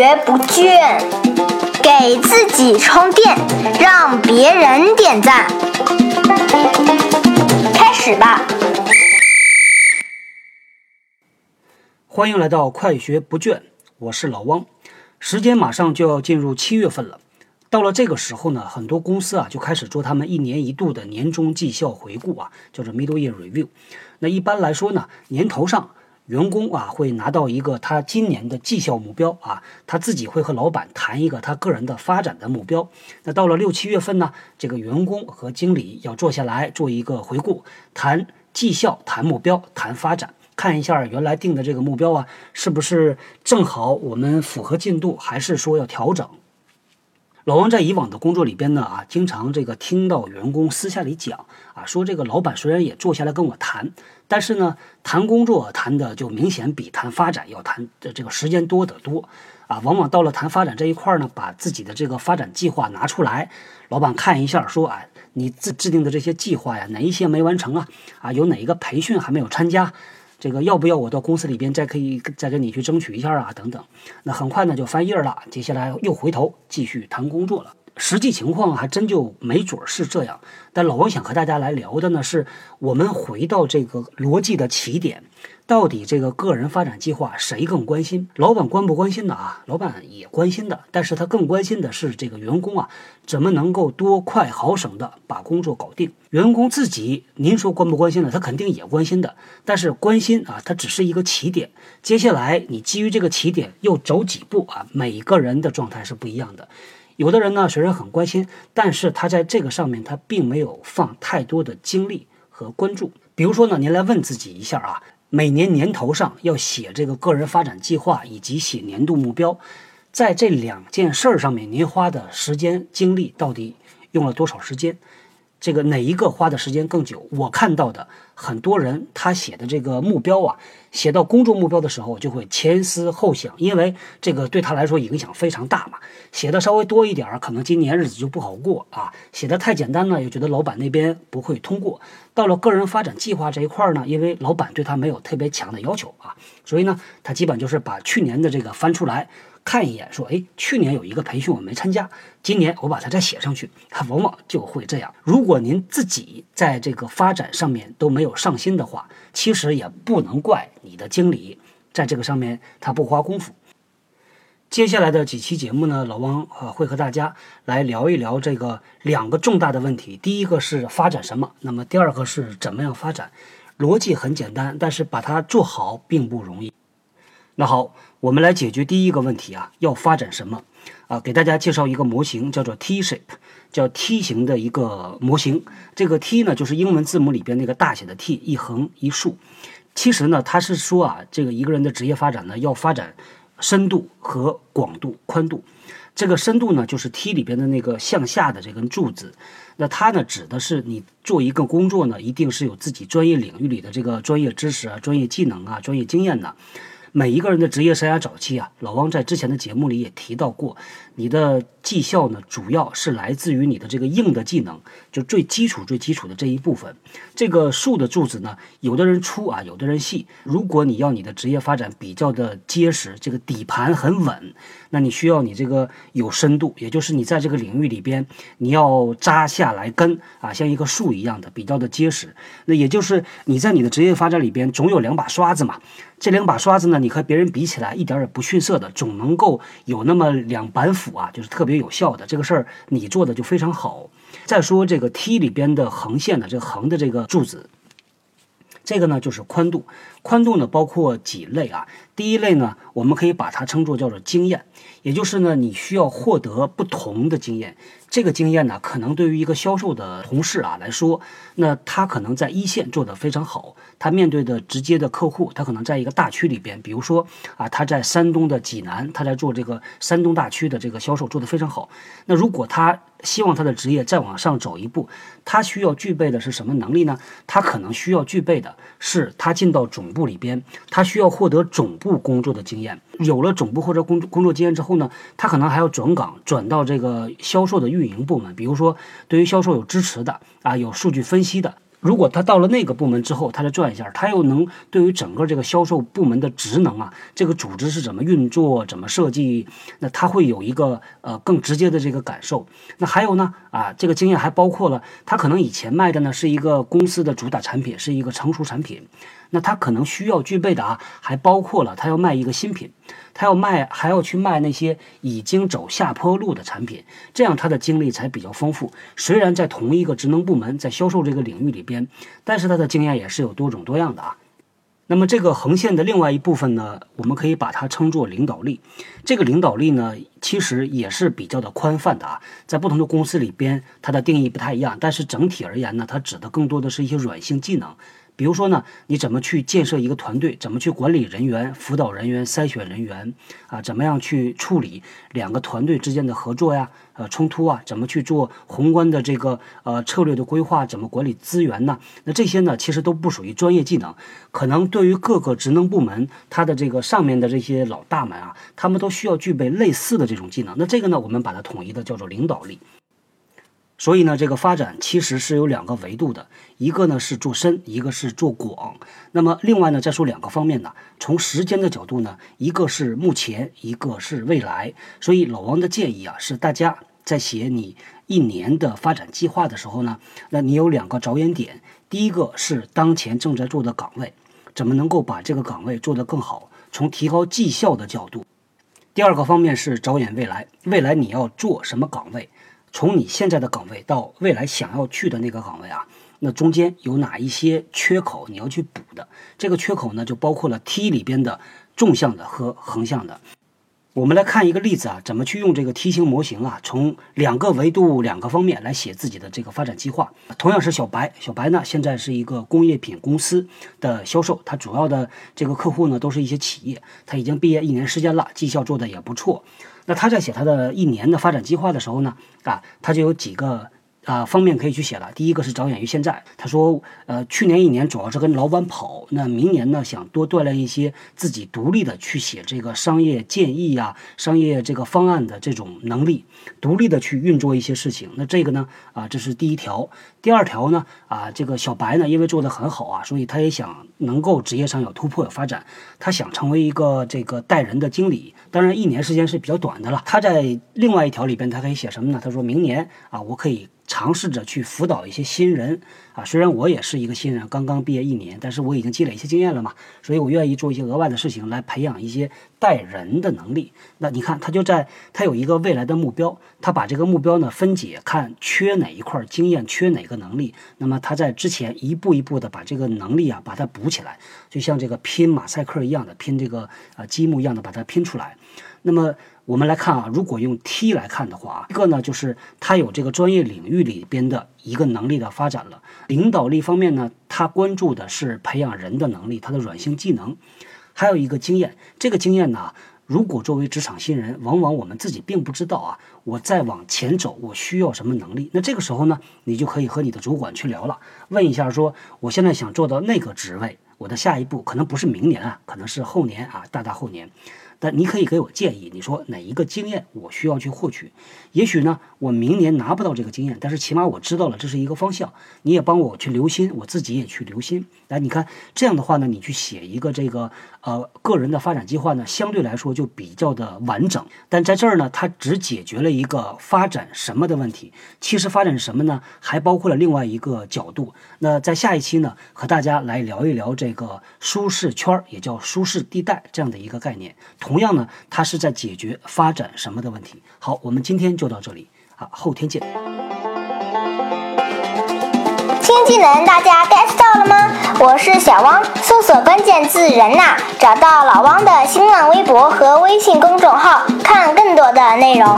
学不倦，给自己充电，让别人点赞。开始吧！欢迎来到快学不倦，我是老汪。时间马上就要进入七月份了，到了这个时候呢，很多公司啊就开始做他们一年一度的年终绩效回顾啊，叫做 mid-year Review。那一般来说呢，年头上。员工啊会拿到一个他今年的绩效目标啊，他自己会和老板谈一个他个人的发展的目标。那到了六七月份呢，这个员工和经理要坐下来做一个回顾，谈绩效、谈目标、谈发展，看一下原来定的这个目标啊，是不是正好我们符合进度，还是说要调整？老王在以往的工作里边呢，啊，经常这个听到员工私下里讲，啊，说这个老板虽然也坐下来跟我谈，但是呢，谈工作谈的就明显比谈发展要谈的这个时间多得多，啊，往往到了谈发展这一块呢，把自己的这个发展计划拿出来，老板看一下，说，啊，你制制定的这些计划呀，哪一些没完成啊？啊，有哪一个培训还没有参加？这个要不要我到公司里边再可以再跟你去争取一下啊？等等，那很快呢就翻页了，接下来又回头继续谈工作了。实际情况还真就没准是这样，但老王想和大家来聊的呢，是我们回到这个逻辑的起点。到底这个个人发展计划谁更关心？老板关不关心的啊？老板也关心的，但是他更关心的是这个员工啊，怎么能够多快好省的把工作搞定？员工自己，您说关不关心呢？他肯定也关心的，但是关心啊，它只是一个起点。接下来你基于这个起点又走几步啊？每个人的状态是不一样的。有的人呢虽然很关心，但是他在这个上面他并没有放太多的精力和关注。比如说呢，您来问自己一下啊。每年年头上要写这个个人发展计划以及写年度目标，在这两件事儿上面，您花的时间精力到底用了多少时间？这个哪一个花的时间更久？我看到的很多人，他写的这个目标啊，写到工作目标的时候就会前思后想，因为这个对他来说影响非常大嘛。写的稍微多一点儿，可能今年日子就不好过啊；写的太简单呢，又觉得老板那边不会通过。到了个人发展计划这一块呢，因为老板对他没有特别强的要求啊，所以呢，他基本就是把去年的这个翻出来。看一眼，说，哎，去年有一个培训我没参加，今年我把它再写上去。他往往就会这样。如果您自己在这个发展上面都没有上心的话，其实也不能怪你的经理在这个上面他不花功夫。接下来的几期节目呢，老汪啊会和大家来聊一聊这个两个重大的问题。第一个是发展什么，那么第二个是怎么样发展。逻辑很简单，但是把它做好并不容易。那好。我们来解决第一个问题啊，要发展什么？啊，给大家介绍一个模型，叫做 T shape，叫梯形的一个模型。这个 T 呢，就是英文字母里边那个大写的 T，一横一竖。其实呢，它是说啊，这个一个人的职业发展呢，要发展深度和广度、宽度。这个深度呢，就是 T 里边的那个向下的这根柱子。那它呢，指的是你做一个工作呢，一定是有自己专业领域里的这个专业知识啊、专业技能啊、专业经验的。每一个人的职业生涯早期啊，老汪在之前的节目里也提到过，你的绩效呢，主要是来自于你的这个硬的技能，就最基础、最基础的这一部分。这个树的柱子呢，有的人粗啊，有的人细。如果你要你的职业发展比较的结实，这个底盘很稳，那你需要你这个有深度，也就是你在这个领域里边，你要扎下来根啊，像一个树一样的比较的结实。那也就是你在你的职业发展里边，总有两把刷子嘛。这两把刷子呢，你和别人比起来一点也不逊色的，总能够有那么两板斧啊，就是特别有效的。这个事儿你做的就非常好。再说这个梯里边的横线的这个横的这个柱子，这个呢就是宽度。宽度呢包括几类啊？第一类呢，我们可以把它称作叫做经验，也就是呢你需要获得不同的经验。这个经验呢，可能对于一个销售的同事啊来说，那他可能在一线做得非常好，他面对的直接的客户，他可能在一个大区里边，比如说啊，他在山东的济南，他在做这个山东大区的这个销售做得非常好。那如果他希望他的职业再往上走一步，他需要具备的是什么能力呢？他可能需要具备的是，他进到总部里边，他需要获得总部工作的经验。有了总部或者工工作经验之后呢，他可能还要转岗，转到这个销售的运营部门。比如说，对于销售有支持的啊，有数据分析的，如果他到了那个部门之后，他再转一下，他又能对于整个这个销售部门的职能啊，这个组织是怎么运作、怎么设计，那他会有一个呃更直接的这个感受。那还有呢啊，这个经验还包括了他可能以前卖的呢是一个公司的主打产品，是一个成熟产品。那他可能需要具备的啊，还包括了他要卖一个新品，他要卖还要去卖那些已经走下坡路的产品，这样他的经历才比较丰富。虽然在同一个职能部门，在销售这个领域里边，但是他的经验也是有多种多样的啊。那么这个横线的另外一部分呢，我们可以把它称作领导力。这个领导力呢，其实也是比较的宽泛的啊，在不同的公司里边，它的定义不太一样，但是整体而言呢，它指的更多的是一些软性技能。比如说呢，你怎么去建设一个团队？怎么去管理人员、辅导人员、筛选人员？啊，怎么样去处理两个团队之间的合作呀？呃，冲突啊？怎么去做宏观的这个呃策略的规划？怎么管理资源呢？那这些呢，其实都不属于专业技能，可能对于各个职能部门，它的这个上面的这些老大们啊，他们都需要具备类似的这种技能。那这个呢，我们把它统一的叫做领导力。所以呢，这个发展其实是有两个维度的，一个呢是做深，一个是做广。那么另外呢，再说两个方面呢，从时间的角度呢，一个是目前，一个是未来。所以老王的建议啊，是大家在写你一年的发展计划的时候呢，那你有两个着眼点，第一个是当前正在做的岗位，怎么能够把这个岗位做得更好，从提高绩效的角度；第二个方面是着眼未来，未来你要做什么岗位。从你现在的岗位到未来想要去的那个岗位啊，那中间有哪一些缺口你要去补的？这个缺口呢，就包括了梯里边的纵向的和横向的。我们来看一个例子啊，怎么去用这个梯形模型啊，从两个维度、两个方面来写自己的这个发展计划。同样是小白，小白呢现在是一个工业品公司的销售，他主要的这个客户呢都是一些企业，他已经毕业一年时间了，绩效做的也不错。那他在写他的一年的发展计划的时候呢，啊，他就有几个啊方面可以去写了。第一个是着眼于现在，他说，呃，去年一年主要是跟老板跑，那明年呢想多锻炼一些自己独立的去写这个商业建议呀、商业这个方案的这种能力，独立的去运作一些事情。那这个呢，啊，这是第一条。第二条呢，啊，这个小白呢，因为做的很好啊，所以他也想能够职业上有突破有发展，他想成为一个这个带人的经理。当然，一年时间是比较短的了。他在另外一条里边，他可以写什么呢？他说明年啊，我可以。尝试着去辅导一些新人啊，虽然我也是一个新人，刚刚毕业一年，但是我已经积累一些经验了嘛，所以我愿意做一些额外的事情来培养一些带人的能力。那你看，他就在他有一个未来的目标，他把这个目标呢分解，看缺哪一块经验，缺哪个能力，那么他在之前一步一步的把这个能力啊把它补起来，就像这个拼马赛克一样的拼这个啊积木一样的把它拼出来。那么。我们来看啊，如果用 T 来看的话啊，一个呢就是他有这个专业领域里边的一个能力的发展了。领导力方面呢，他关注的是培养人的能力，他的软性技能，还有一个经验。这个经验呢，如果作为职场新人，往往我们自己并不知道啊，我再往前走，我需要什么能力？那这个时候呢，你就可以和你的主管去聊了，问一下说，我现在想做到那个职位，我的下一步可能不是明年啊，可能是后年啊，大大后年。但你可以给我建议，你说哪一个经验我需要去获取？也许呢，我明年拿不到这个经验，但是起码我知道了这是一个方向。你也帮我去留心，我自己也去留心。来，你看这样的话呢，你去写一个这个呃个人的发展计划呢，相对来说就比较的完整。但在这儿呢，它只解决了一个发展什么的问题。其实发展什么呢？还包括了另外一个角度。那在下一期呢，和大家来聊一聊这个舒适圈，也叫舒适地带这样的一个概念。同样呢，它是在解决发展什么的问题。好，我们今天就到这里啊，后天见。新技能大家 get 到了吗？我是小汪，搜索关键字“人呐”，找到老汪的新浪微博和微信公众号，看更多的内容。